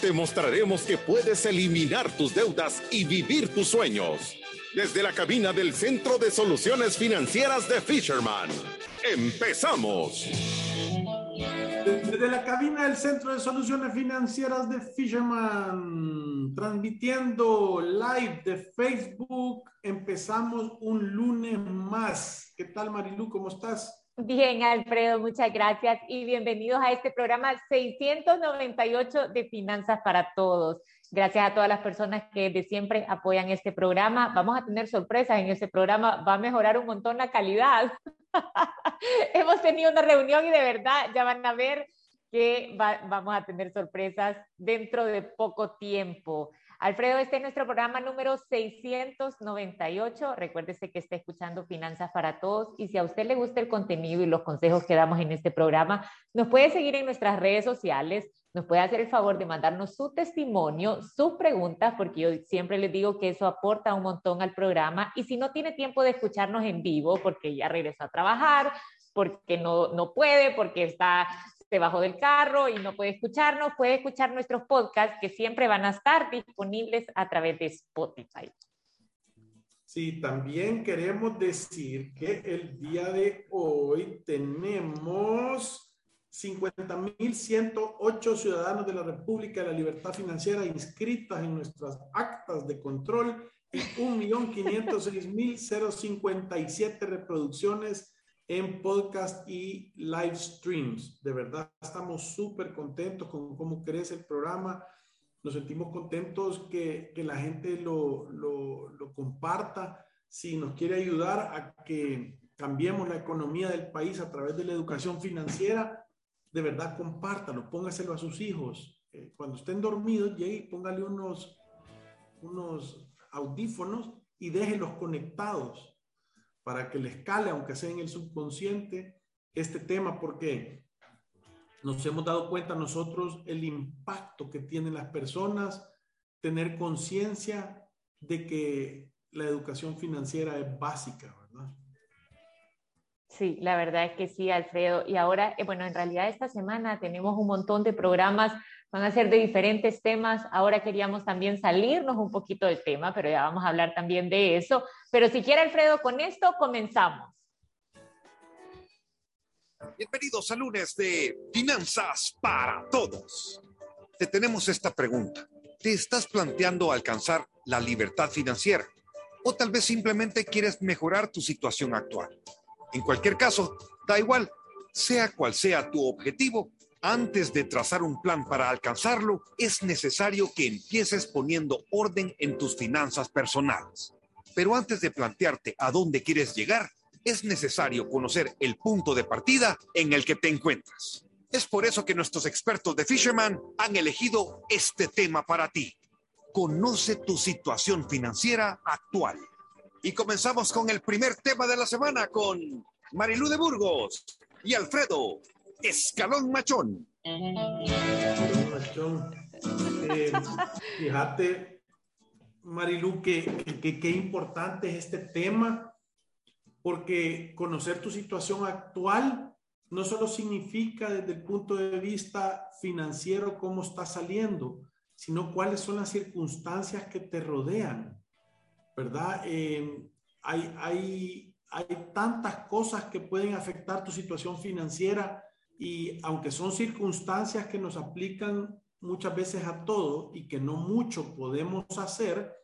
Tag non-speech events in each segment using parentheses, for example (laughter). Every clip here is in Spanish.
Te mostraremos que puedes eliminar tus deudas y vivir tus sueños. Desde la cabina del Centro de Soluciones Financieras de Fisherman. ¡Empezamos! Desde la cabina del Centro de Soluciones Financieras de Fisherman, transmitiendo live de Facebook, empezamos un lunes más. ¿Qué tal, Marilu? ¿Cómo estás? Bien, Alfredo, muchas gracias y bienvenidos a este programa 698 de Finanzas para Todos. Gracias a todas las personas que de siempre apoyan este programa. Vamos a tener sorpresas en este programa. Va a mejorar un montón la calidad. (laughs) Hemos tenido una reunión y de verdad ya van a ver que vamos a tener sorpresas dentro de poco tiempo. Alfredo, este es nuestro programa número 698. Recuérdese que está escuchando Finanzas para Todos. Y si a usted le gusta el contenido y los consejos que damos en este programa, nos puede seguir en nuestras redes sociales, nos puede hacer el favor de mandarnos su testimonio, sus preguntas, porque yo siempre les digo que eso aporta un montón al programa. Y si no tiene tiempo de escucharnos en vivo porque ya regresó a trabajar, porque no, no puede, porque está se bajó del carro y no puede escucharnos, puede escuchar nuestros podcasts que siempre van a estar disponibles a través de Spotify. Sí, también queremos decir que el día de hoy tenemos 50.108 ciudadanos de la República de la Libertad Financiera inscritas en nuestras actas de control y 1.506.057 reproducciones en podcast y live streams. De verdad, estamos súper contentos con cómo crece el programa. Nos sentimos contentos que, que la gente lo, lo, comparta. Si nos quiere ayudar a que cambiemos la economía del país a través de la educación financiera, de verdad compártalo, póngaselo a sus hijos. Eh, cuando estén dormidos, llegue y póngale unos, unos audífonos y déjenlos conectados para que les cale, aunque sea en el subconsciente, este tema, porque nos hemos dado cuenta nosotros el impacto que tienen las personas, tener conciencia de que la educación financiera es básica, ¿verdad? Sí, la verdad es que sí, Alfredo. Y ahora, eh, bueno, en realidad esta semana tenemos un montón de programas van a ser de diferentes temas. Ahora queríamos también salirnos un poquito del tema, pero ya vamos a hablar también de eso. Pero si quiere, Alfredo, con esto comenzamos. Bienvenidos a lunes de Finanzas para Todos. Te tenemos esta pregunta. ¿Te estás planteando alcanzar la libertad financiera? ¿O tal vez simplemente quieres mejorar tu situación actual? En cualquier caso, da igual, sea cual sea tu objetivo, antes de trazar un plan para alcanzarlo, es necesario que empieces poniendo orden en tus finanzas personales. Pero antes de plantearte a dónde quieres llegar, es necesario conocer el punto de partida en el que te encuentras. Es por eso que nuestros expertos de Fisherman han elegido este tema para ti. Conoce tu situación financiera actual. Y comenzamos con el primer tema de la semana con Marilú de Burgos y Alfredo Escalón Machón. Machón. Eh, fíjate, Marilu, que qué importante es este tema, porque conocer tu situación actual no solo significa desde el punto de vista financiero cómo está saliendo, sino cuáles son las circunstancias que te rodean, ¿verdad? Eh, hay, hay, hay tantas cosas que pueden afectar tu situación financiera y aunque son circunstancias que nos aplican muchas veces a todo y que no mucho podemos hacer,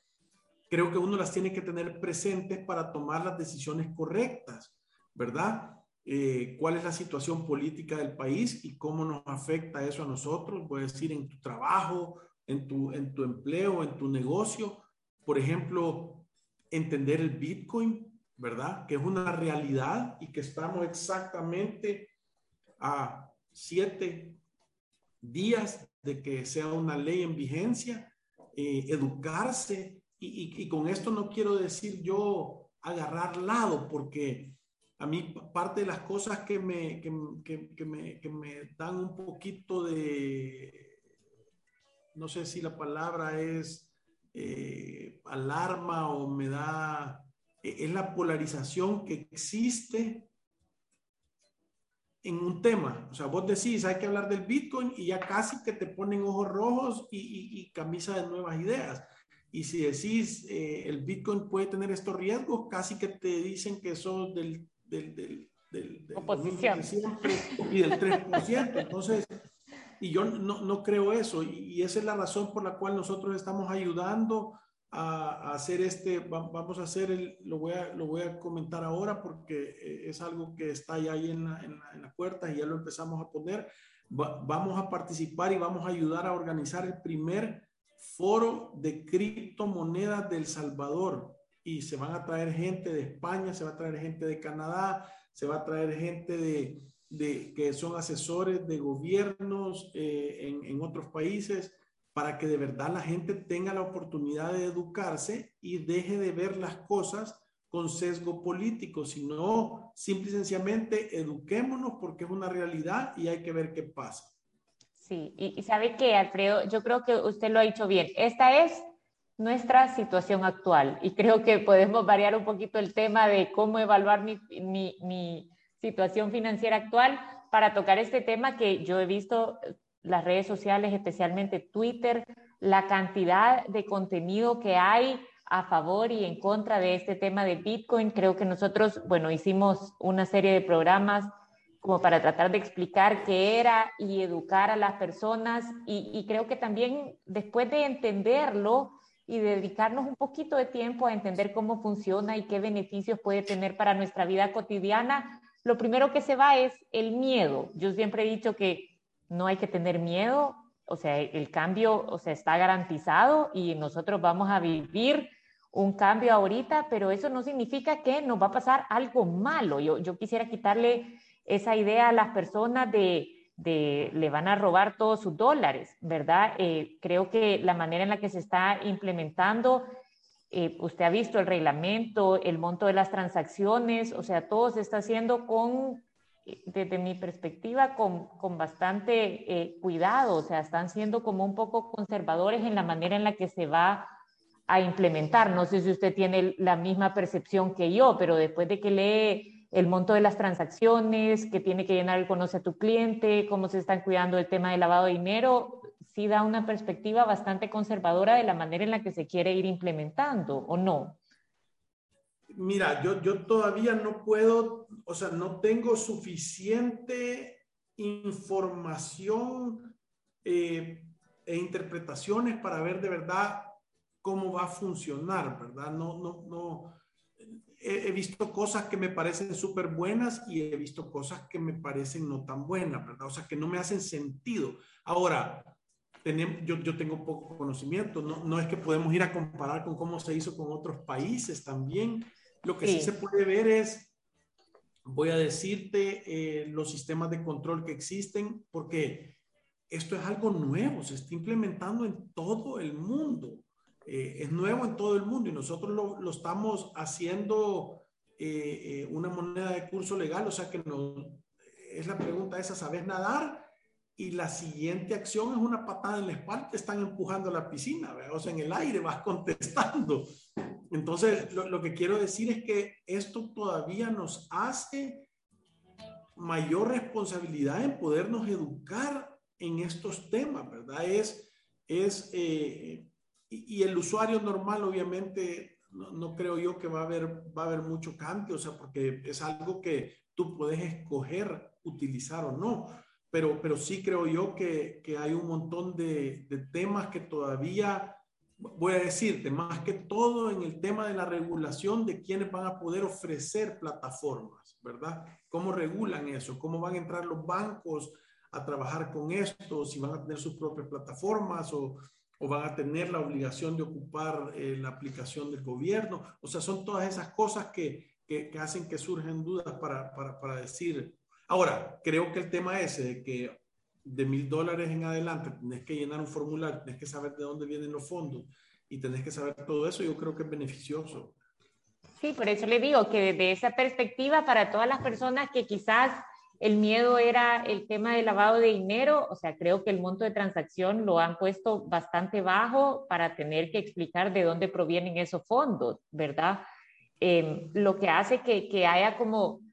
creo que uno las tiene que tener presentes para tomar las decisiones correctas, ¿verdad? Eh, ¿Cuál es la situación política del país y cómo nos afecta eso a nosotros? A decir, en tu trabajo, en tu, en tu empleo, en tu negocio. Por ejemplo, entender el Bitcoin, ¿verdad? Que es una realidad y que estamos exactamente a siete días de que sea una ley en vigencia, eh, educarse. Y, y, con esto no quiero decir yo agarrar lado, porque a mí parte de las cosas que me, que, que, me, que me dan un poquito de, no sé si la palabra es eh, alarma o me da, e, es la polarización que existe en un tema. O sea, vos decís, hay que hablar del Bitcoin y ya casi que te ponen ojos rojos y, y, camisa de nuevas ideas. Y si decís, eh, el Bitcoin puede tener estos riesgos, casi que te dicen que sos del, del, del, del, Oposición. y del 3%. Entonces, y yo no, no creo eso. Y, y, esa es la razón por la cual nosotros estamos ayudando a, hacer este, vamos a hacer, el, lo, voy a, lo voy a comentar ahora porque eh, es algo que está ya ahí en la, en la, puerta y ya lo empezamos a poner. vamos a participar y vamos a ayudar a organizar el primer foro de criptomonedas del Salvador. Y se van a traer gente de España, se va a traer gente de Canadá, se va a traer gente de, de que son asesores de gobiernos eh, en, en otros países para que de verdad la gente tenga la oportunidad de educarse y deje de ver las cosas con sesgo político, sino simple y sencillamente eduquémonos porque es una realidad y hay que ver qué pasa. Sí, y, sabe que, Alfredo, yo creo que usted lo ha dicho bien. Esta es nuestra situación actual y creo que podemos variar un poquito el tema de cómo evaluar mi situación financiera actual para tocar este tema que yo he visto las redes sociales, especialmente Twitter, la cantidad de contenido que hay a favor y en contra de este tema de Bitcoin. Creo que nosotros, bueno, hicimos una serie de programas como para tratar de explicar qué era y educar a las personas y, creo que también después de entenderlo y dedicarnos un poquito de tiempo a entender cómo funciona y qué beneficios puede tener para nuestra vida cotidiana, lo primero que se va es el miedo. Yo siempre he dicho que no hay que tener miedo, o sea, el cambio, o sea, está garantizado y nosotros vamos a vivir un cambio ahorita, pero eso no significa que nos va a pasar algo malo. Yo, yo quisiera quitarle esa idea a las personas de, de le van a robar todos sus dólares, ¿verdad? Eh, creo que la manera en la que se está implementando, eh, usted ha visto el reglamento, el monto de las transacciones, o sea, todo se está haciendo con desde mi perspectiva, con, con bastante eh, cuidado, o sea, están siendo como un poco conservadores en la manera en la que se va a implementar. No sé si usted tiene la misma percepción que yo, pero después de que lee el monto de las transacciones, que tiene que llenar el conoce a tu cliente, cómo se están cuidando el tema del lavado de dinero, sí da una perspectiva bastante conservadora de la manera en la que se quiere ir implementando, ¿o no? Mira, yo, yo todavía no puedo, o sea, no tengo suficiente información eh, e interpretaciones para ver de verdad cómo va a funcionar, ¿verdad? No, no, no. He, he visto cosas que me parecen súper buenas y he visto cosas que me parecen no tan buenas, ¿verdad? O sea, que no me hacen sentido. Ahora, yo, yo tengo poco conocimiento, no, no es que podemos ir a comparar con cómo se hizo con otros países también. Lo que sí, sí se puede ver es, voy a decirte, eh, los sistemas de control que existen, porque esto es algo nuevo, se está implementando en todo el mundo. Eh, es nuevo en todo el mundo y nosotros lo, lo estamos haciendo eh, eh una moneda de curso legal, o sea que no, es la pregunta esa, ¿sabes nadar? y la siguiente acción es una patada en la espalda, te están empujando a la piscina, ¿verdad? o sea, en el aire vas (laughs) contestando. Entonces, lo, lo, que quiero decir es que esto todavía nos hace mayor responsabilidad en podernos educar en estos temas, ¿verdad? Es, es eh, y, el usuario normal, obviamente, no, no, creo yo que va a, haber, va a haber mucho cambio, o sea, porque es algo que tú puedes escoger utilizar o no pero, pero sí creo yo que, que hay un montón de, temas que todavía, voy a decirte, más que todo en el tema de la regulación de quiénes van a poder ofrecer plataformas, ¿verdad? ¿Cómo regulan eso? ¿Cómo van a entrar los bancos a trabajar con esto? Si van a tener sus propias plataformas o, o van a tener la obligación de ocupar eh, la aplicación del gobierno. O sea, son todas esas cosas que, que, que hacen que surgen dudas para, para, para decir Ahora, creo que el tema ese de que de mil dólares en adelante tenés que llenar un formulario, tenés que saber de dónde vienen los fondos y tenés que saber todo eso, yo creo que es beneficioso. Sí, por eso le digo que desde esa perspectiva, para todas las personas que quizás el miedo era el tema del lavado de dinero, o sea, creo que el monto de transacción lo han puesto bastante bajo para tener que explicar de dónde provienen esos fondos, ¿verdad? Em, lo que hace que, que haya como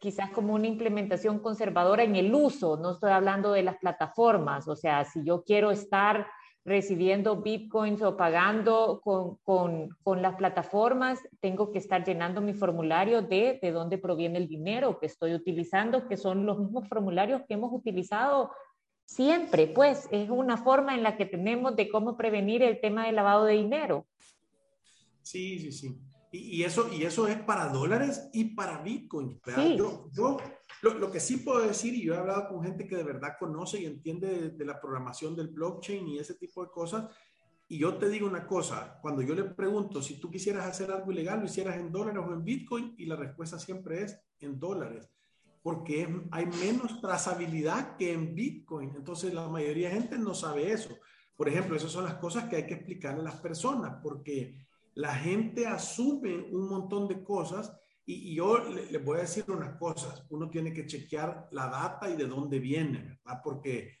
quizás como una implementación conservadora en el uso, no estoy hablando de las plataformas, o sea, si yo quiero estar recibiendo bitcoins o pagando con, con, con, las plataformas, tengo que estar llenando mi formulario de de dónde proviene el dinero que estoy utilizando, que son los mismos formularios que hemos utilizado siempre, pues es una forma en la que tenemos de cómo prevenir el tema del lavado de dinero. Sí, sí, sí. Y, y eso, y eso es para dólares y para bitcoins. Sí. Yo, yo lo, lo, que sí puedo decir, y yo he hablado con gente que de verdad conoce y entiende de, de, la programación del blockchain y ese tipo de cosas, y yo te digo una cosa, cuando yo le pregunto si tú quisieras hacer algo ilegal, lo hicieras en dólares o en Bitcoin, y la respuesta siempre es en dólares, porque es, hay menos trazabilidad que en Bitcoin. Entonces la mayoría de gente no sabe eso. Por ejemplo, esas son las cosas que hay que explicarle a las personas, porque la gente asume un montón de cosas y, y yo les le voy a decir unas cosas. Uno tiene que chequear la data y de dónde viene, ¿verdad? Porque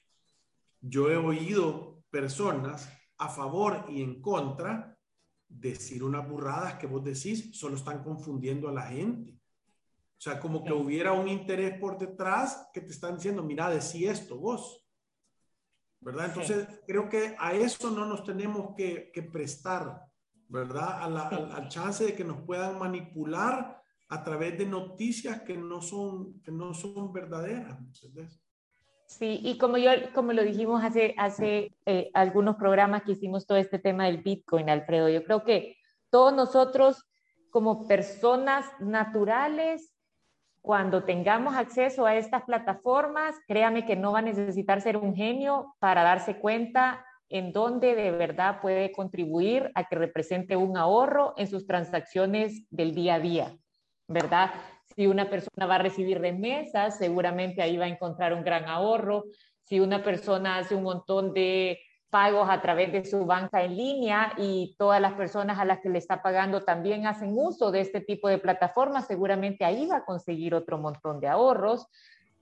yo he oído personas a favor y en contra decir unas burradas que vos decís solo están confundiendo a la gente. O sea, como que hubiera un interés por detrás que te están diciendo, mira, decí esto vos. ¿Verdad? Entonces, sí. creo que a eso no nos tenemos que, que prestar, ¿verdad? A la, al, al chance de que nos puedan manipular a través de noticias que no son, que no son verdaderas. ¿entendés? Sí, y como yo, como lo dijimos hace, hace eh, algunos programas que hicimos todo este tema del Bitcoin, Alfredo, yo creo que todos nosotros como personas naturales, cuando tengamos acceso a estas plataformas, créame que no va a necesitar ser un genio para darse cuenta en dónde de verdad puede contribuir a que represente un ahorro en sus transacciones del día a día. ¿verdad? Si una persona va a recibir remesas, seguramente ahí va a encontrar un gran ahorro. Si una persona hace un montón de pagos a través de su banca en línea y todas las personas a las que le está pagando también hacen uso de este tipo de plataformas, seguramente ahí va a conseguir otro montón de ahorros.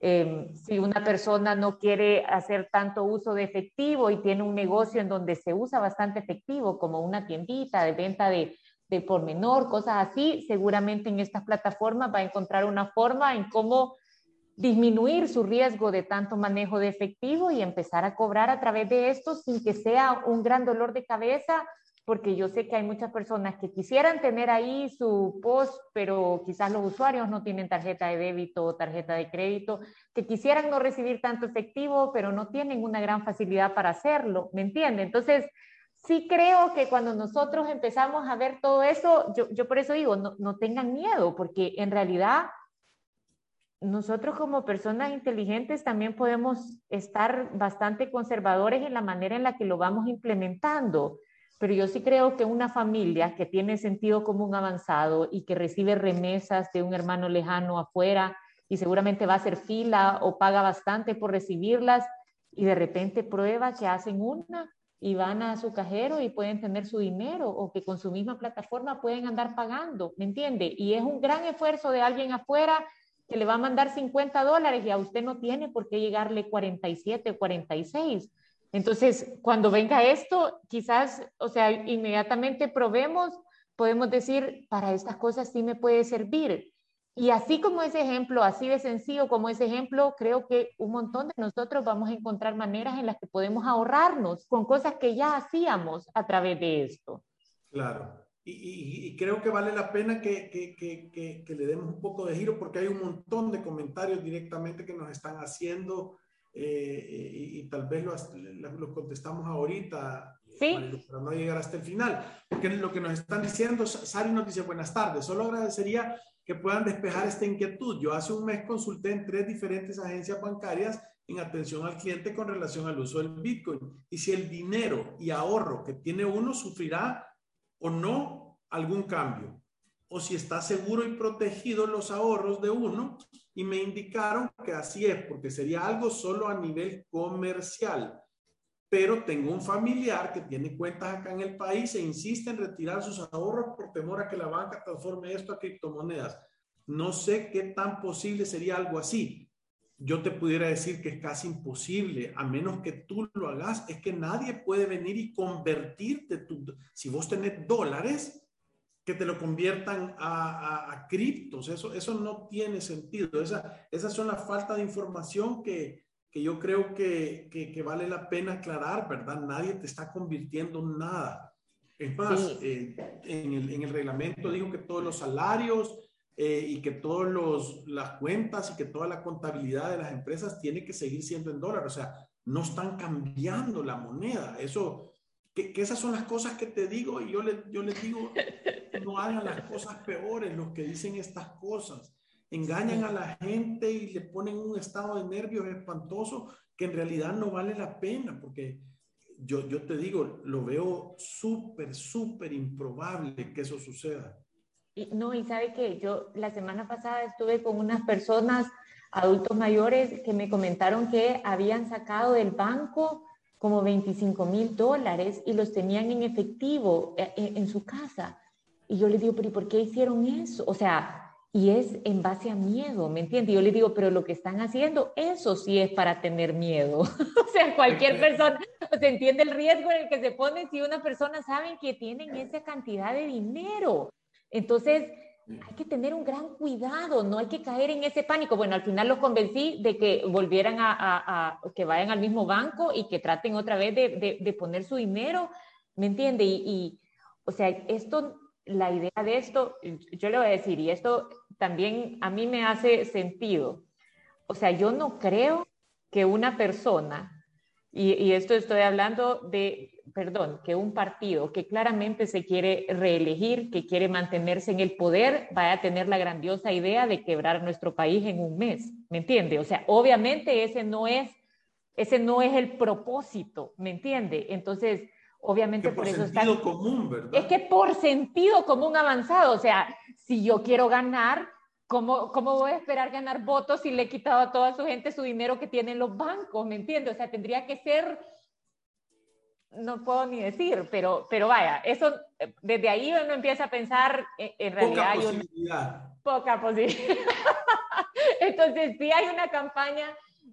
Eh, si una persona no quiere hacer tanto uso de efectivo y tiene un negocio en donde se usa bastante efectivo, como una tiendita de venta de de por menor, cosas así, seguramente en estas plataformas va a encontrar una forma en cómo disminuir su riesgo de tanto manejo de efectivo y empezar a cobrar a través de esto sin que sea un gran dolor de cabeza, porque yo sé que hay muchas personas que quisieran tener ahí su post, pero quizás los usuarios no tienen tarjeta de débito o tarjeta de crédito, que quisieran no recibir tanto efectivo, pero no tienen una gran facilidad para hacerlo, ¿me entiende? Entonces, sí creo que cuando nosotros empezamos a ver todo eso, yo, yo por eso digo, no, no, tengan miedo, porque en realidad nosotros como personas inteligentes también podemos estar bastante conservadores en la manera en la que lo vamos implementando. Pero yo sí creo que una familia que tiene sentido común avanzado y que recibe remesas de un hermano lejano afuera y seguramente va a hacer fila o paga bastante por recibirlas y de repente prueba que hacen una y van a su cajero y pueden tener su dinero o que con su misma plataforma pueden andar pagando, ¿me entiende? Y es un gran esfuerzo de alguien afuera que le va a mandar 50 dólares y a usted no tiene por qué llegarle 47 o 46. Entonces, cuando venga esto, quizás, o sea, inmediatamente probemos, podemos decir, para estas cosas sí me puede servir. Y así como ese ejemplo, así de sencillo como ese ejemplo, creo que un montón de nosotros vamos a encontrar maneras en las que podemos ahorrarnos con cosas que ya hacíamos a través de esto. Claro. Y, creo que vale la pena que, que, le demos un poco de giro porque hay un montón de comentarios directamente que nos están haciendo eh, y, y, tal vez los, los contestamos ahorita. Sí. Para no llegar hasta el final. Porque lo que nos están diciendo, Sari nos dice buenas tardes. Solo agradecería que puedan despejar esta inquietud. Yo hace un mes consulté en tres diferentes agencias bancarias en atención al cliente con relación al uso del Bitcoin. Y si el dinero y ahorro que tiene uno sufrirá o no algún cambio. O si está seguro y protegido los ahorros de uno. Y me indicaron que así es, porque sería algo solo a nivel comercial. pero tengo un familiar que tiene cuentas acá en el país e insiste en retirar sus ahorros por temor a que la banca transforme esto a criptomonedas. No sé qué tan posible sería algo así. Yo te pudiera decir que es casi imposible, a menos que tú lo hagas. Es que nadie puede venir y convertirte. Tu, si vos tenés dólares, que te lo conviertan a, a, criptos. Eso, eso no tiene sentido. Esa, esas son las faltas de información que, que yo creo que, que, vale la pena aclarar, ¿verdad? Nadie te está convirtiendo en nada. Es más, eh, en, el, en, el, reglamento dijo que todos los salarios eh, y que todas las cuentas y que toda la contabilidad de las empresas tiene que seguir siendo en dólar. O sea, no están cambiando la moneda. Eso, que, que esas son las cosas que te digo y yo, le, yo les digo, no hagan las cosas peores los que dicen estas cosas. Engañan a la gente y le ponen un estado de nervios espantoso que en realidad no vale la pena, porque yo, yo te digo, lo veo súper, súper improbable que eso suceda. Y, no, y sabe que yo la semana pasada estuve con unas personas, adultos mayores, que me comentaron que habían sacado del banco como 25 mil dólares y los tenían en efectivo en, eh, en, su casa. Y yo les digo, pero ¿y por qué hicieron eso? O sea, y es en base a miedo, ¿me entiendes? Yo le digo, pero lo que están haciendo, eso sí es para tener miedo. (laughs) o sea, cualquier persona, se entiende el riesgo en el que se pone si una persona sabe que tienen esa cantidad de dinero. Entonces, hay que tener un gran cuidado, no hay que caer en ese pánico. Bueno, al final los convencí de que volvieran a, a, que vayan al mismo banco y que traten otra vez de, de, de poner su dinero, ¿me entiende? Y, y, o sea, esto la idea de esto, yo le voy a decir, y esto también a mí me hace sentido. O sea, yo no creo que una persona, y, esto estoy hablando de, perdón, que un partido que claramente se quiere reelegir, que quiere mantenerse en el poder, vaya a tener la grandiosa idea de quebrar nuestro país en un mes, ¿me entiende? O sea, obviamente ese no es, ese no es el propósito, ¿me entiende? Entonces, Obviamente por, eso está... sentido común, ¿verdad? Es que por sentido común avanzado, o sea, si yo quiero ganar, ¿cómo, ¿cómo voy a esperar ganar votos si le he quitado a toda su gente su dinero que tienen los bancos? ¿Me entiendes? O sea, tendría que ser, no puedo ni decir, pero, pero vaya, eso, desde ahí uno empieza a pensar, en, realidad poca posibilidad. poca posibilidad. (laughs) Entonces, sí hay una campaña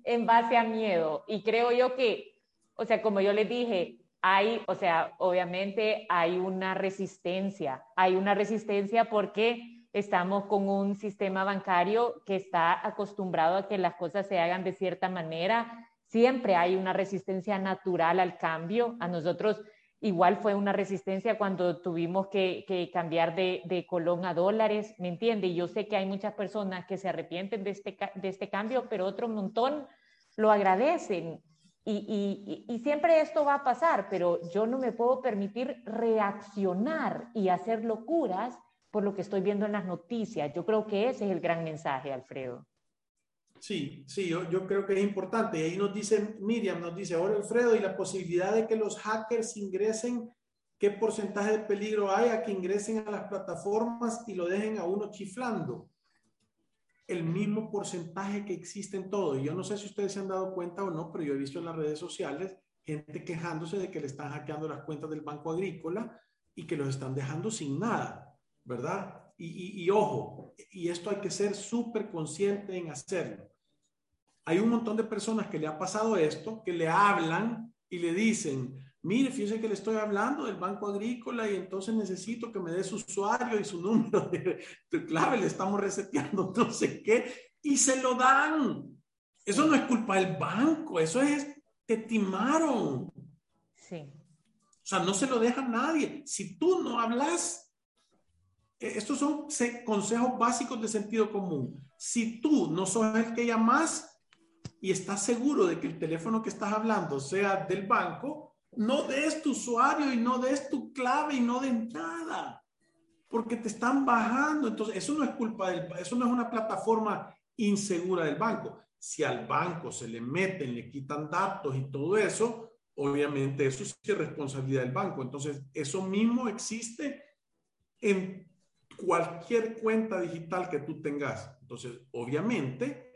en base a miedo y creo yo que, o sea, como yo les dije, hay, o sea, obviamente hay una resistencia, hay una resistencia porque estamos con un sistema bancario que está acostumbrado a que las cosas se hagan de cierta manera. Siempre hay una resistencia natural al cambio. A nosotros igual fue una resistencia cuando tuvimos que, cambiar de, de, colón a dólares, ¿me entiende? Y yo sé que hay muchas personas que se arrepienten de este, de este cambio, pero otro montón lo agradecen. Y, y, siempre esto va a pasar, pero yo no me puedo permitir reaccionar y hacer locuras por lo que estoy viendo en las noticias. Yo creo que ese es el gran mensaje, Alfredo. Sí, sí, yo, creo que es importante. Y ahí nos dice Miriam, nos dice ahora Alfredo, y la posibilidad de que los hackers ingresen, ¿qué porcentaje de peligro hay a que ingresen a las plataformas y lo dejen a uno chiflando? el mismo porcentaje que existe en todo. Y yo no sé si ustedes se han dado cuenta o no, pero yo he visto en las redes sociales gente quejándose de que le están hackeando las cuentas del Banco Agrícola y que los están dejando sin nada, ¿verdad? Y, ojo, y esto hay que ser súper consciente en hacerlo. Hay un montón de personas que le ha pasado esto, que le hablan y le dicen, mire, fíjese que le estoy hablando del Banco Agrícola y entonces necesito que me dé su usuario y su número de, clave, le estamos reseteando (laughs) no sé qué, y se lo dan. Eso no es culpa del banco, eso es, te timaron. Sí. O sea, no se lo deja a nadie. Si tú no hablas, eh, estos son consejos básicos de sentido común. Si tú no sos el que llamas y estás seguro de que el teléfono que estás hablando sea del banco, no des tu usuario y no des tu clave y no de nada, porque te están bajando. Entonces, eso no es culpa del, eso no es una plataforma insegura del banco. Si al banco se le meten, le quitan datos y todo eso, obviamente eso es responsabilidad del banco. Entonces, eso mismo existe en cualquier cuenta digital que tú tengas. Entonces, obviamente,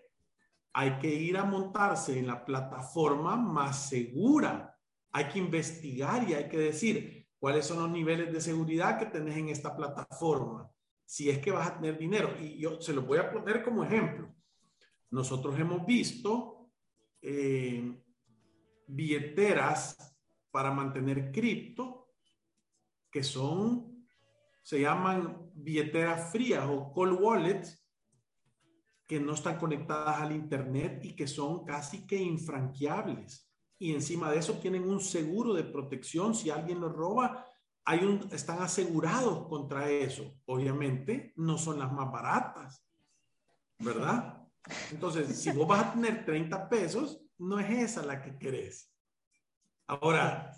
hay que ir a montarse en la plataforma más segura hay que investigar y hay que decir cuáles son los niveles de seguridad que tenés en esta plataforma, si es que vas a tener dinero. Y yo se lo voy a poner como ejemplo. Nosotros hemos visto eh, billeteras para mantener cripto que son, se llaman billeteras frías o cold wallets, que no están conectadas al Internet y que son casi que infranqueables. Y encima de eso tienen un seguro de protección. Si alguien los roba, hay un, están asegurados contra eso. Obviamente no son las más baratas, ¿verdad? Entonces, si vos vas a tener 30 pesos, no es esa la que querés. Ahora,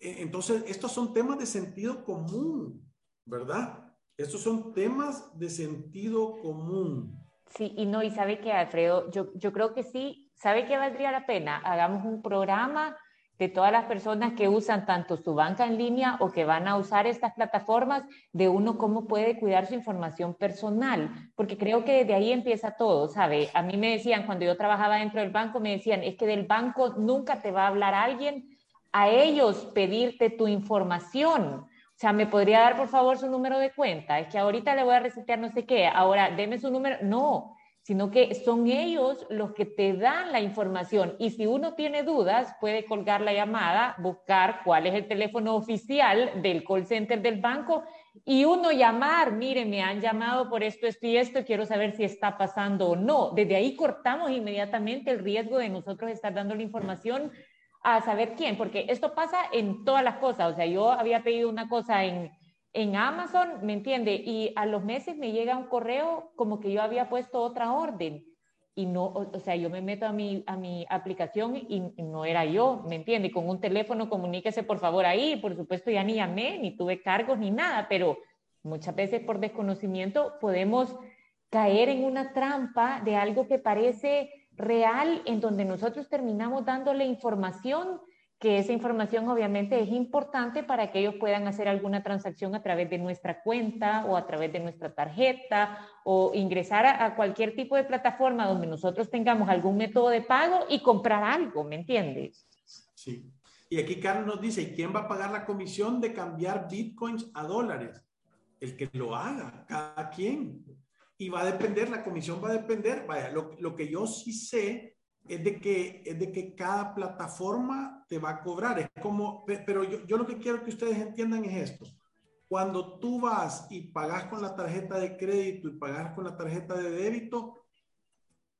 e, entonces, estos son temas de sentido común, ¿verdad? Estos son temas de sentido común. Sí, y no, y sabe que Alfredo, yo, yo creo que sí, sabe que valdría la pena, hagamos un programa de todas las personas que usan tanto su banca en línea o que van a usar estas plataformas, de uno cómo puede cuidar su información personal, porque creo que desde ahí empieza todo, ¿sabe? A mí me decían, cuando yo trabajaba dentro del banco, me decían, es que del banco nunca te va a hablar alguien a ellos pedirte tu información. O sea, ¿me podría dar por favor su número de cuenta? Es que ahorita le voy a resetear no sé qué, ahora deme su número. No, sino que son ellos los que te dan la información. Y si uno tiene dudas, puede colgar la llamada, buscar cuál es el teléfono oficial del call center del banco y uno llamar, mire, me han llamado por esto, esto y esto, quiero saber si está pasando o no. Desde ahí cortamos inmediatamente el riesgo de nosotros estar dando la información a saber quién, porque esto pasa en todas las cosas. O sea, yo había pedido una cosa en, en Amazon, ¿me entiende? Y a los meses me llega un correo como que yo había puesto otra orden. Y no, o, sea, yo me meto a mi, a mi aplicación y, no era yo, ¿me entiende? Con un teléfono, comuníquese por favor ahí. Por supuesto, ya ni llamé, ni tuve cargos, ni nada, pero muchas veces por desconocimiento podemos caer en una trampa de algo que parece real en donde nosotros terminamos dándole información, que esa información obviamente es importante para que ellos puedan hacer alguna transacción a través de nuestra cuenta o a través de nuestra tarjeta o ingresar a, cualquier tipo de plataforma donde nosotros tengamos algún método de pago y comprar algo, ¿me entiendes? Sí. Y aquí Carlos nos dice, ¿quién va a pagar la comisión de cambiar bitcoins a dólares? El que lo haga, cada quien y va a depender, la comisión va a depender, vaya, lo, lo, que yo sí sé es de, que, es de que cada plataforma te va a cobrar, es como, pero yo, yo lo que quiero que ustedes entiendan es esto, cuando tú vas y pagas con la tarjeta de crédito y pagas con la tarjeta de débito,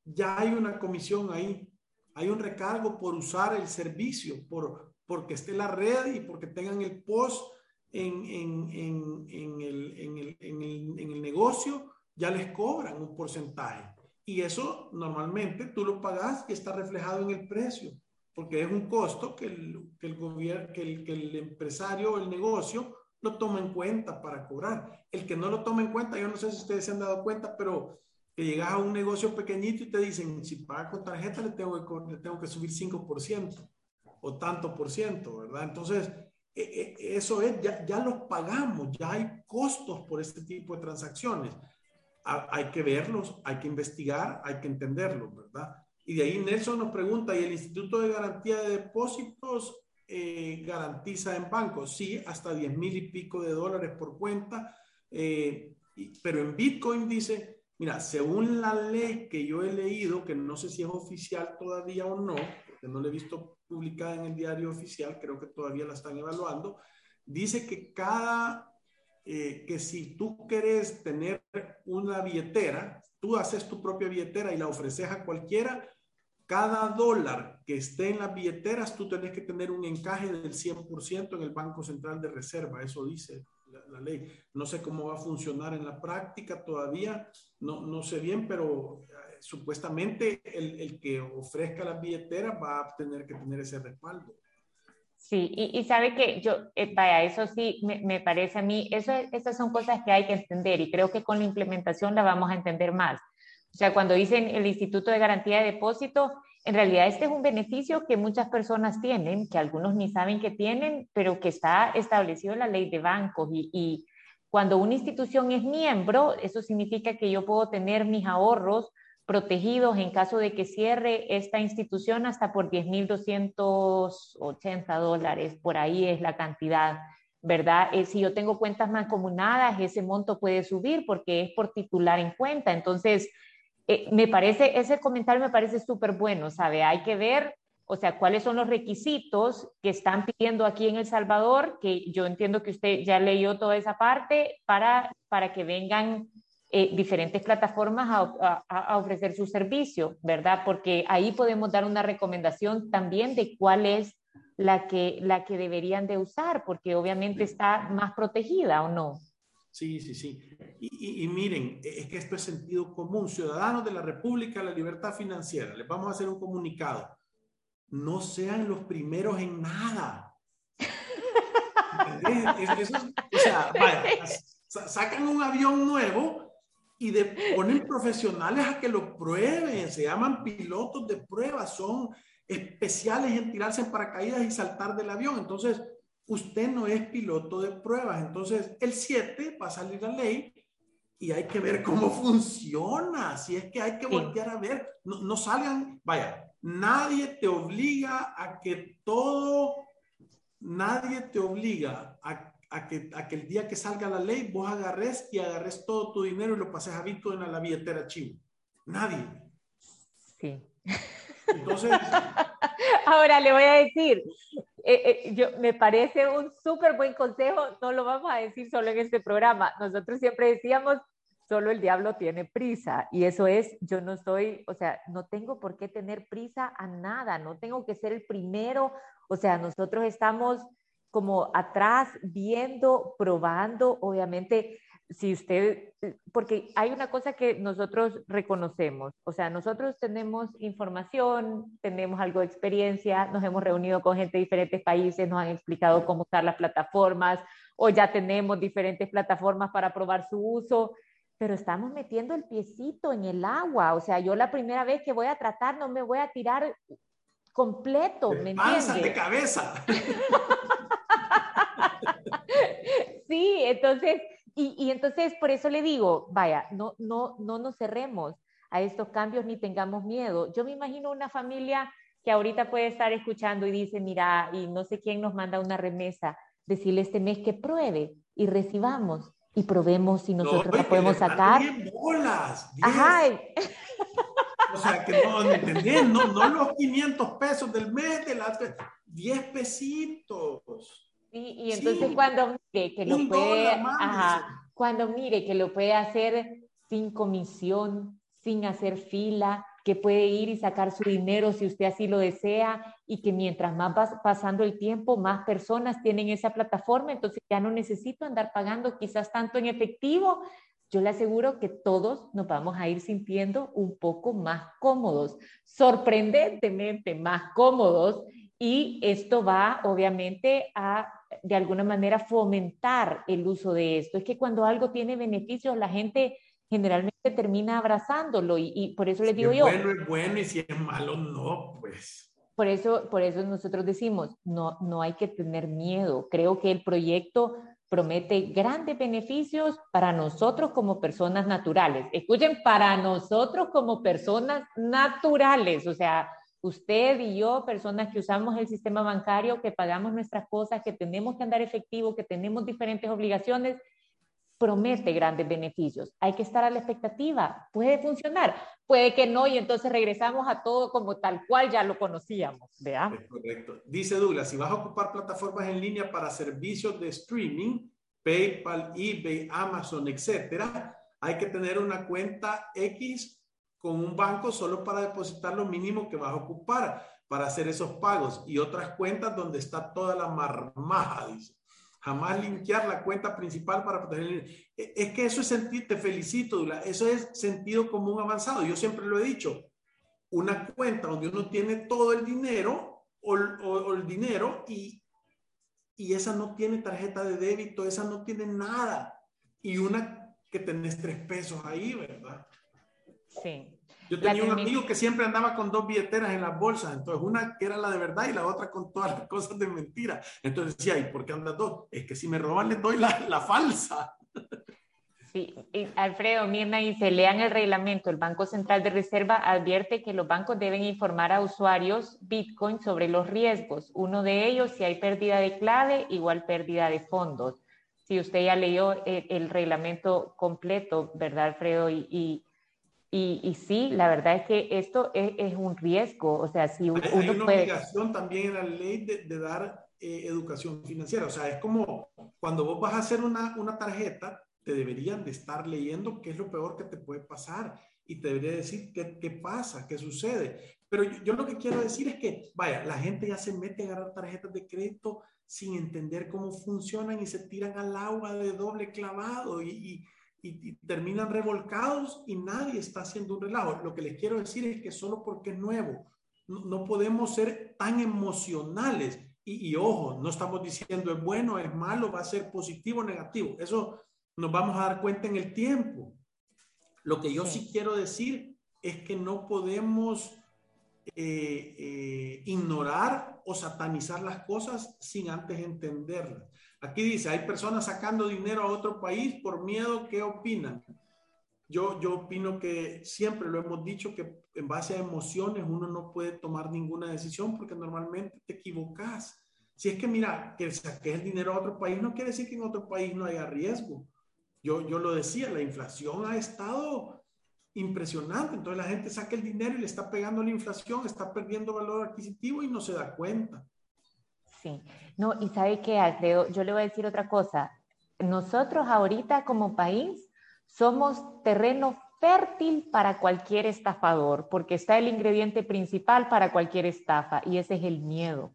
ya hay una comisión ahí, hay un recargo por usar el servicio, por, porque esté la red y porque tengan el post en, en, en, en el, el, el, el negocio ya les cobran un porcentaje. Y eso normalmente tú lo pagas y está reflejado en el precio, porque es un costo que el, que el gobierno, que el, que el empresario o el negocio lo toma en cuenta para cobrar. El que no lo toma en cuenta, yo no sé si ustedes se han dado cuenta, pero que llegas a un negocio pequeñito y te dicen, si paga con tarjeta le tengo que, le tengo que subir 5% o tanto por ciento, ¿verdad? Entonces, e, e, eso es, ya, ya los pagamos, ya hay costos por este tipo de transacciones hay que verlos, hay que investigar, hay que entenderlos, ¿verdad? Y de ahí Nelson nos pregunta, ¿y el Instituto de Garantía de Depósitos eh, garantiza en bancos? Sí, hasta 10 mil y pico de dólares por cuenta, eh, pero en Bitcoin dice, mira, según la ley que yo he leído, que no sé si es oficial todavía o no, porque no la he visto publicada en el diario oficial, creo que todavía la están evaluando, dice que cada eh, que si tú quieres tener una billetera, tú haces tu propia billetera y la ofreces a cualquiera, cada dólar que esté en las billeteras, tú tenés que tener un encaje del 100% en el Banco Central de Reserva, eso dice la, ley. No sé cómo va a funcionar en la práctica todavía, no, no sé bien, pero eh, supuestamente el, el que ofrezca las billeteras va a tener que tener ese respaldo. Sí, y, sabe que yo, eh, vaya, eso sí me, parece a mí, eso, esas son cosas que hay que entender y creo que con la implementación la vamos a entender más. O sea, cuando dicen el Instituto de Garantía de Depósito, en realidad este es un beneficio que muchas personas tienen, que algunos ni saben que tienen, pero que está establecido en la ley de bancos y, y cuando una institución es miembro, eso significa que yo puedo tener mis ahorros protegidos en caso de que cierre esta institución hasta por 10.280 dólares, por ahí es la cantidad, ¿verdad? Eh, si yo tengo cuentas mancomunadas, ese monto puede subir porque es por titular en cuenta. Entonces, eh, me parece, ese comentario me parece súper bueno, ¿sabe? Hay que ver, o sea, cuáles son los requisitos que están pidiendo aquí en El Salvador, que yo entiendo que usted ya leyó toda esa parte, para, para que vengan eh, diferentes plataformas a, ofrecer su servicio, ¿verdad? Porque ahí podemos dar una recomendación también de cuál es la que, la que deberían de usar, porque obviamente está más protegida o no. Sí, sí, sí. Y, y, miren, es que esto es sentido común. Ciudadanos de la República, la libertad financiera, les vamos a hacer un comunicado. No sean los primeros en nada. (laughs) o sea, vaya, sacan un avión nuevo y de, ponen profesionales a que lo prueben, se llaman pilotos de prueba, son especiales en tirarse en paracaídas y saltar del avión. Entonces, usted no es piloto de pruebas. Entonces, el 7 va a salir la ley y hay que ver cómo funciona. Si es que hay que voltear a ver, no, no salgan, vaya, nadie te obliga a que todo, nadie te obliga a a que, a que el día que salga la ley vos agarres y agarres todo tu dinero y lo pases a Bitcoin a la billetera chivo. Nadie. Sí. Entonces. (laughs) Ahora le voy a decir, eh, eh, yo, me parece un súper buen consejo, no lo vamos a decir solo en este programa. Nosotros siempre decíamos, solo el diablo tiene prisa. Y eso es, yo no soy, o sea, no tengo por qué tener prisa a nada, no tengo que ser el primero. O sea, nosotros estamos como atrás, viendo, probando, obviamente, si usted, porque hay una cosa que nosotros reconocemos, o sea, nosotros tenemos información, tenemos algo de experiencia, nos hemos reunido con gente de diferentes países, nos han explicado cómo usar las plataformas, o ya tenemos diferentes plataformas para probar su uso, pero estamos metiendo el piecito en el agua, o sea, yo la primera vez que voy a tratar no me voy a tirar completo, ¿me entiendes? de cabeza. (laughs) sí, entonces, y, entonces por eso le digo, vaya, no, no, no nos cerremos a estos cambios ni tengamos miedo. Yo me imagino una familia que ahorita puede estar escuchando y dice, mira, y no sé quién nos manda una remesa, decirle este mes que pruebe y recibamos y probemos si nosotros la podemos sacar. bolas, Ajá. O sea, que no, ¿entendés? No, no los 500 pesos del mes, de las 10 pesitos. Sí, y entonces cuando mire que lo puede, cuando mire que lo puede hacer sin comisión, sin hacer fila, que puede ir y sacar su dinero si usted así lo desea y que mientras más va pasando el tiempo, más personas tienen esa plataforma, entonces ya no necesito andar pagando quizás tanto en efectivo. Yo le aseguro que todos nos vamos a ir sintiendo un poco más cómodos, sorprendentemente más cómodos y esto va obviamente a de alguna manera fomentar el uso de esto. Es que cuando algo tiene beneficios, la gente generalmente termina abrazándolo y, por eso les digo yo. Bueno es bueno y si es malo no, pues. Por eso, por eso nosotros decimos, no, no hay que tener miedo. Creo que el proyecto promete grandes beneficios para nosotros como personas naturales. Escuchen, para nosotros como personas naturales, o sea, usted y yo, personas que usamos el sistema bancario, que pagamos nuestras cosas, que tenemos que andar efectivo, que tenemos diferentes obligaciones, promete grandes beneficios. Hay que estar a la expectativa. Puede funcionar, puede que no, y entonces regresamos a todo como tal cual ya lo conocíamos. ¿vea? correcto. Dice Douglas, si vas a ocupar plataformas en línea para servicios de streaming, PayPal, eBay, Amazon, etcétera, hay que tener una cuenta X con un banco solo para depositar lo mínimo que vas a ocupar para hacer esos pagos y otras cuentas donde está toda la marmaja, dice. Jamás limpiar la cuenta principal para proteger. E, es que eso es sentir, te felicito, Dula, eso es sentido común avanzado. Yo siempre lo he dicho, una cuenta donde uno tiene todo el dinero o, o el dinero y, y esa no tiene tarjeta de débito, esa no tiene nada. Y una que tenés tres pesos ahí, ¿verdad? Sí. Yo tenía un amigo que siempre andaba con dos billeteras en las bolsas, entonces una que era la de verdad y la otra con todas las cosas de mentira. Entonces decía, ¿y por qué andas dos? Es que si me roban les doy la, la falsa. Sí, Alfredo Mirna dice, lean el reglamento. El Banco Central de Reserva advierte que los bancos deben informar a usuarios Bitcoin sobre los riesgos. Uno de ellos, si hay pérdida de clave, igual pérdida de fondos. Si usted ya leyó el, reglamento completo, ¿verdad, Alfredo? Y, y, sí, la verdad es que esto es, un riesgo. O sea, si uno hay, una obligación también en la ley de, dar eh, educación financiera. O sea, es como cuando vos vas a hacer una, una tarjeta, te deberían de estar leyendo qué es lo peor que te puede pasar y te debería decir qué, qué pasa, qué sucede. Pero yo, lo que quiero decir es que, vaya, la gente ya se mete a agarrar tarjetas de crédito sin entender cómo funcionan y se tiran al agua de doble clavado y, y, y, terminan revolcados y nadie está haciendo un relajo. Lo que les quiero decir es que solo porque es nuevo, no, no podemos ser tan emocionales. Y, y, ojo, no estamos diciendo es bueno, es malo, va a ser positivo o negativo. Eso nos vamos a dar cuenta en el tiempo. Lo que yo sí, quiero decir es que no podemos eh, eh, ignorar o satanizar las cosas sin antes entenderlas. Aquí dice, hay personas sacando dinero a otro país por miedo, ¿qué opinan? Yo, yo opino que siempre lo hemos dicho que en base a emociones uno no puede tomar ninguna decisión porque normalmente te equivocas. Si es que mira, que saques el dinero a otro país no quiere decir que en otro país no haya riesgo. Yo, yo lo decía, la inflación ha estado impresionante. Entonces la gente saca el dinero y le está pegando la inflación, está perdiendo valor adquisitivo y no se da cuenta. No, y sabe qué, Alfredo, yo le voy a decir otra cosa. Nosotros ahorita como país somos terreno fértil para cualquier estafador, porque está el ingrediente principal para cualquier estafa y ese es el miedo.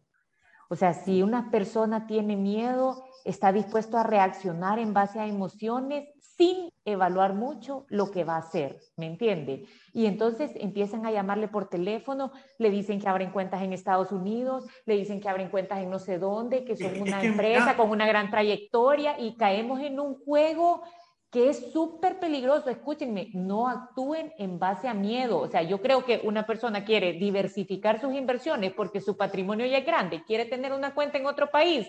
O sea, si una persona tiene miedo, está dispuesto a reaccionar en base a emociones sin evaluar mucho lo que va a hacer, ¿me entiende? Y entonces empiezan a llamarle por teléfono, le dicen que abren cuentas en Estados Unidos, le dicen que abren cuentas en no sé dónde, que son una empresa con una gran trayectoria y caemos en un juego que es súper peligroso. Escúchenme, no actúen en base a miedo. O sea, yo creo que una persona quiere diversificar sus inversiones porque su patrimonio ya es grande, quiere tener una cuenta en otro país.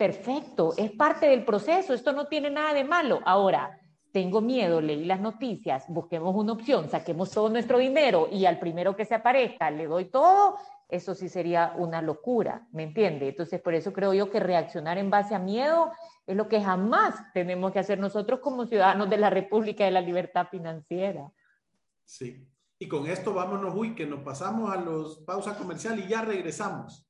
Perfecto, es parte del proceso, esto no tiene nada de malo. Ahora, tengo miedo, leí las noticias, busquemos una opción, saquemos todo nuestro dinero y al primero que se aparezca le doy todo, eso sí sería una locura, ¿me entiende? Entonces, por eso creo yo que reaccionar en base a miedo es lo que jamás tenemos que hacer nosotros como ciudadanos de la República de la Libertad Financiera. Sí. Y con esto vámonos, uy, que nos pasamos a los pausa comercial y ya regresamos.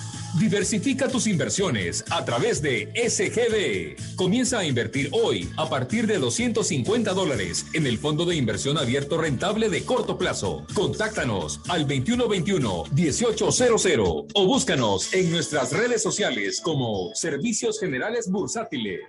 Diversifica tus inversiones a través de SGB. Comienza a invertir hoy a partir de 250 dólares en el Fondo de Inversión Abierto Rentable de corto plazo. Contáctanos al 2121-1800 o búscanos en nuestras redes sociales como Servicios Generales Bursátiles.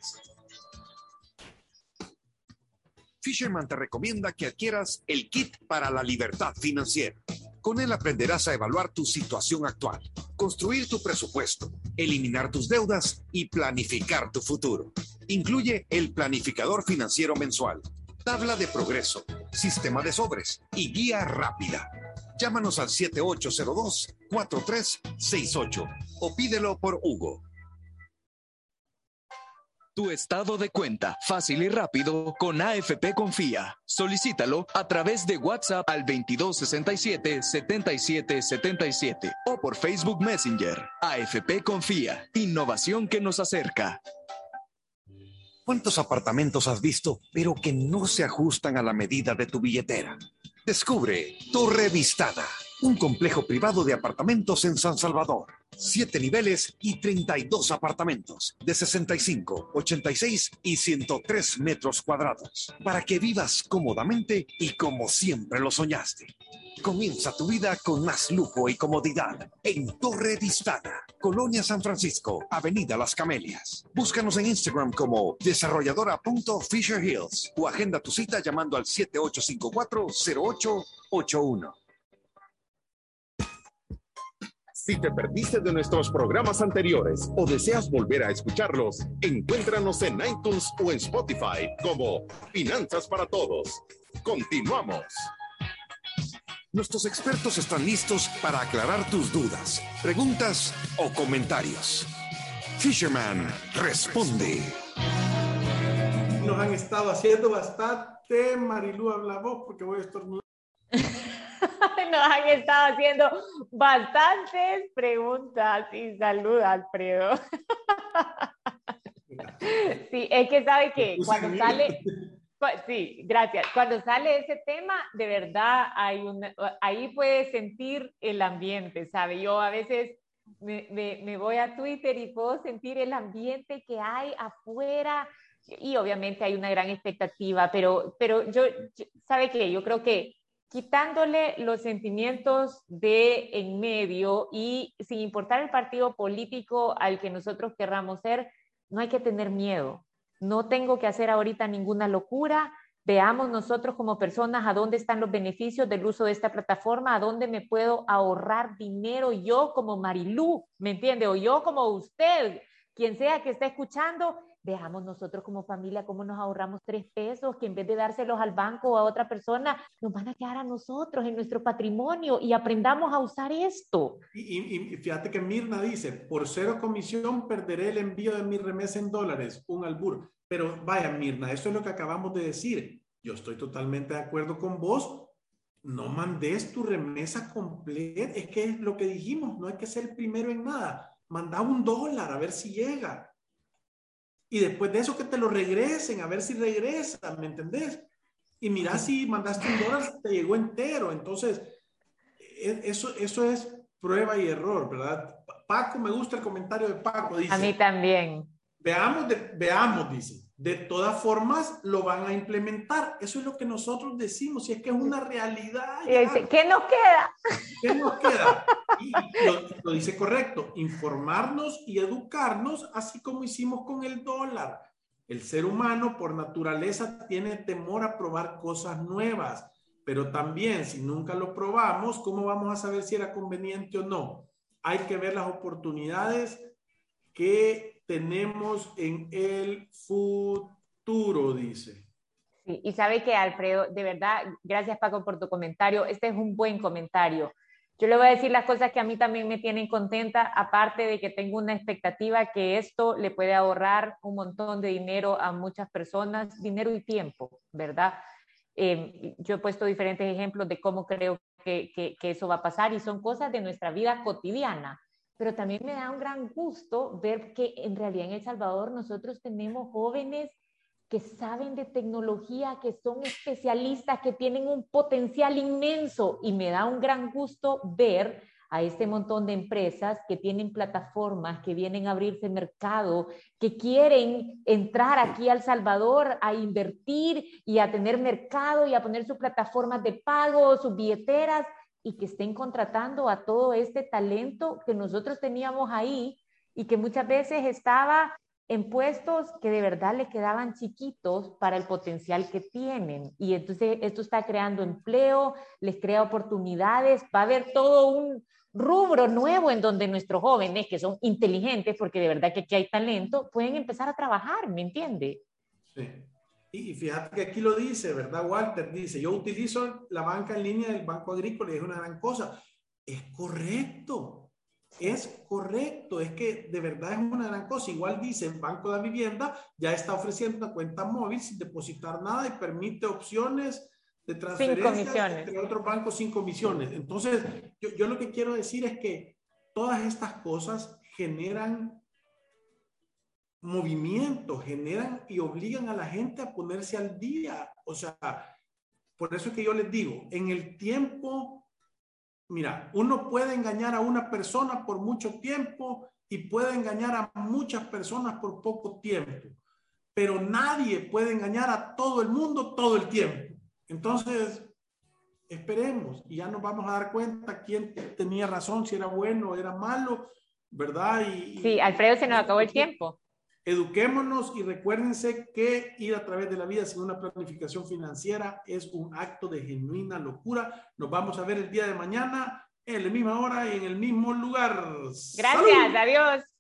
Fisherman te recomienda que adquieras el kit para la libertad financiera. Con él aprenderás a evaluar tu situación actual, construir tu presupuesto, eliminar tus deudas y planificar tu futuro. Incluye el planificador financiero mensual, tabla de progreso, sistema de sobres y guía rápida. Llámanos al 7802-4368 o pídelo por Hugo tu estado de cuenta, fácil y rápido, con AFP Confía. Solicítalo a través de WhatsApp al 2267-7777 o por Facebook Messenger. AFP Confía, innovación que nos acerca. ¿Cuántos apartamentos has visto, pero que no se ajustan a la medida de tu billetera? Descubre Torre Vistada, un complejo privado de apartamentos en San Salvador Siete niveles y 32 apartamentos de 65, 86 y 103 metros cuadrados para que vivas cómodamente y como siempre lo soñaste. Comienza tu vida con más lujo y comodidad en Torre Vistana, Colonia San Francisco, Avenida Las Camelias. Búscanos en Instagram como desarrolladora.fisher Hills o agenda tu cita llamando al 7854-0881. Si te perdiste de nuestros programas anteriores o deseas volver a escucharlos, encuéntranos en iTunes o en Spotify como Finanzas para Todos. Continuamos. Nuestros expertos están listos para aclarar tus dudas, preguntas o comentarios. Fisherman responde. Nos han estado haciendo bastante. Marilu, habla vos porque voy a estornudar. (laughs) (laughs) Nos han estado haciendo bastantes preguntas y salud, Alfredo. (laughs) Sí, es que sabe que cuando sale, sí, gracias. Cuando sale ese tema, de verdad hay un, ahí puedes sentir el ambiente, ¿sabe? Yo a veces me, me, voy a Twitter y puedo sentir el ambiente que hay afuera y obviamente hay una gran expectativa, pero, pero yo, ¿sabe qué? Yo creo que quitándole los sentimientos de en medio y sin importar el partido político al que nosotros querramos ser, no hay que tener miedo. No tengo que hacer ahorita ninguna locura. Veamos nosotros como personas a dónde están los beneficios del uso de esta plataforma, a dónde me puedo ahorrar dinero yo como Marilú, ¿me entiende? O yo como usted, quien sea que esté escuchando, veamos nosotros como familia cómo nos ahorramos tres pesos que en vez de dárselos al banco o a otra persona, nos van a quedar a nosotros en nuestro patrimonio y aprendamos a usar esto. Y, fíjate que Mirna dice, por cero comisión perderé el envío de mi remesa en dólares, un albur. Pero vaya, Mirna, eso es lo que acabamos de decir. Yo estoy totalmente de acuerdo con vos. No mandes tu remesa completa. Es que es lo que dijimos, no hay que ser primero en nada. Manda un dólar a ver si llega y después de eso que te lo regresen, a ver si regresan, ¿me entendés? Y mira si mandaste un dólar, te llegó entero. Entonces, e, eso, eso es prueba y error, ¿verdad? Paco, me gusta el comentario de Paco, dice. A mí también. Veamos, veamos, dice. De todas formas, lo van a implementar. Eso es lo que nosotros decimos, si es que es una realidad. ¿Qué nos queda? ¿Qué nos queda? Y lo, dice correcto, informarnos y educarnos, así como hicimos con el dólar. El ser humano, por naturaleza, tiene temor a probar cosas nuevas, pero también si nunca lo probamos, ¿cómo vamos a saber si era conveniente o no? Hay que ver las oportunidades que tenemos en el futuro, dice. Sí, y sabe que Alfredo, de verdad, gracias Paco por tu comentario. Este es un buen comentario. Yo le voy a decir las cosas que a mí también me tienen contenta, aparte de que tengo una expectativa que esto le puede ahorrar un montón de dinero a muchas personas, dinero y tiempo, ¿verdad? Eh, yo he puesto diferentes ejemplos de cómo creo que, que, que, eso va a pasar y son cosas de nuestra vida cotidiana pero también me da un gran gusto ver que en realidad en El Salvador nosotros tenemos jóvenes que saben de tecnología, que son especialistas, que tienen un potencial inmenso y me da un gran gusto ver a este montón de empresas que tienen plataformas, que vienen a abrirse mercado, que quieren entrar aquí al Salvador a invertir y a tener mercado y a poner sus plataformas de pago, sus billeteras y que estén contratando a todo este talento que nosotros teníamos ahí y que muchas veces estaba en puestos que de verdad le quedaban chiquitos para el potencial que tienen. Y entonces esto está creando empleo, les crea oportunidades, va a haber todo un rubro nuevo en donde nuestros jóvenes, que son inteligentes, porque de verdad que aquí hay talento, pueden empezar a trabajar, ¿me entiende? Sí. Y fíjate que aquí lo dice, ¿verdad, Walter? Dice, yo utilizo la banca en línea del Banco Agrícola y es una gran cosa. Es correcto, es correcto, es que de verdad es una gran cosa. Igual dice, el Banco de Vivienda ya está ofreciendo una cuenta móvil sin depositar nada y permite opciones de transferencia entre otros bancos sin comisiones. Entonces, yo, yo lo que quiero decir es que todas estas cosas generan movimiento, generan y obligan a la gente a ponerse al día. O sea, por eso es que yo les digo, en el tiempo, mira, uno puede engañar a una persona por mucho tiempo y puede engañar a muchas personas por poco tiempo, pero nadie puede engañar a todo el mundo todo el tiempo. Entonces, esperemos y ya nos vamos a dar cuenta quién tenía razón, si era bueno o era malo, ¿verdad? Y, sí, Alfredo, se nos acabó el tiempo. Eduquémonos y recuérdense que ir a través de la vida sin una planificación financiera es un acto de genuina locura. Nos vamos a ver el día de mañana en la misma hora y en el mismo lugar. Gracias, adiós.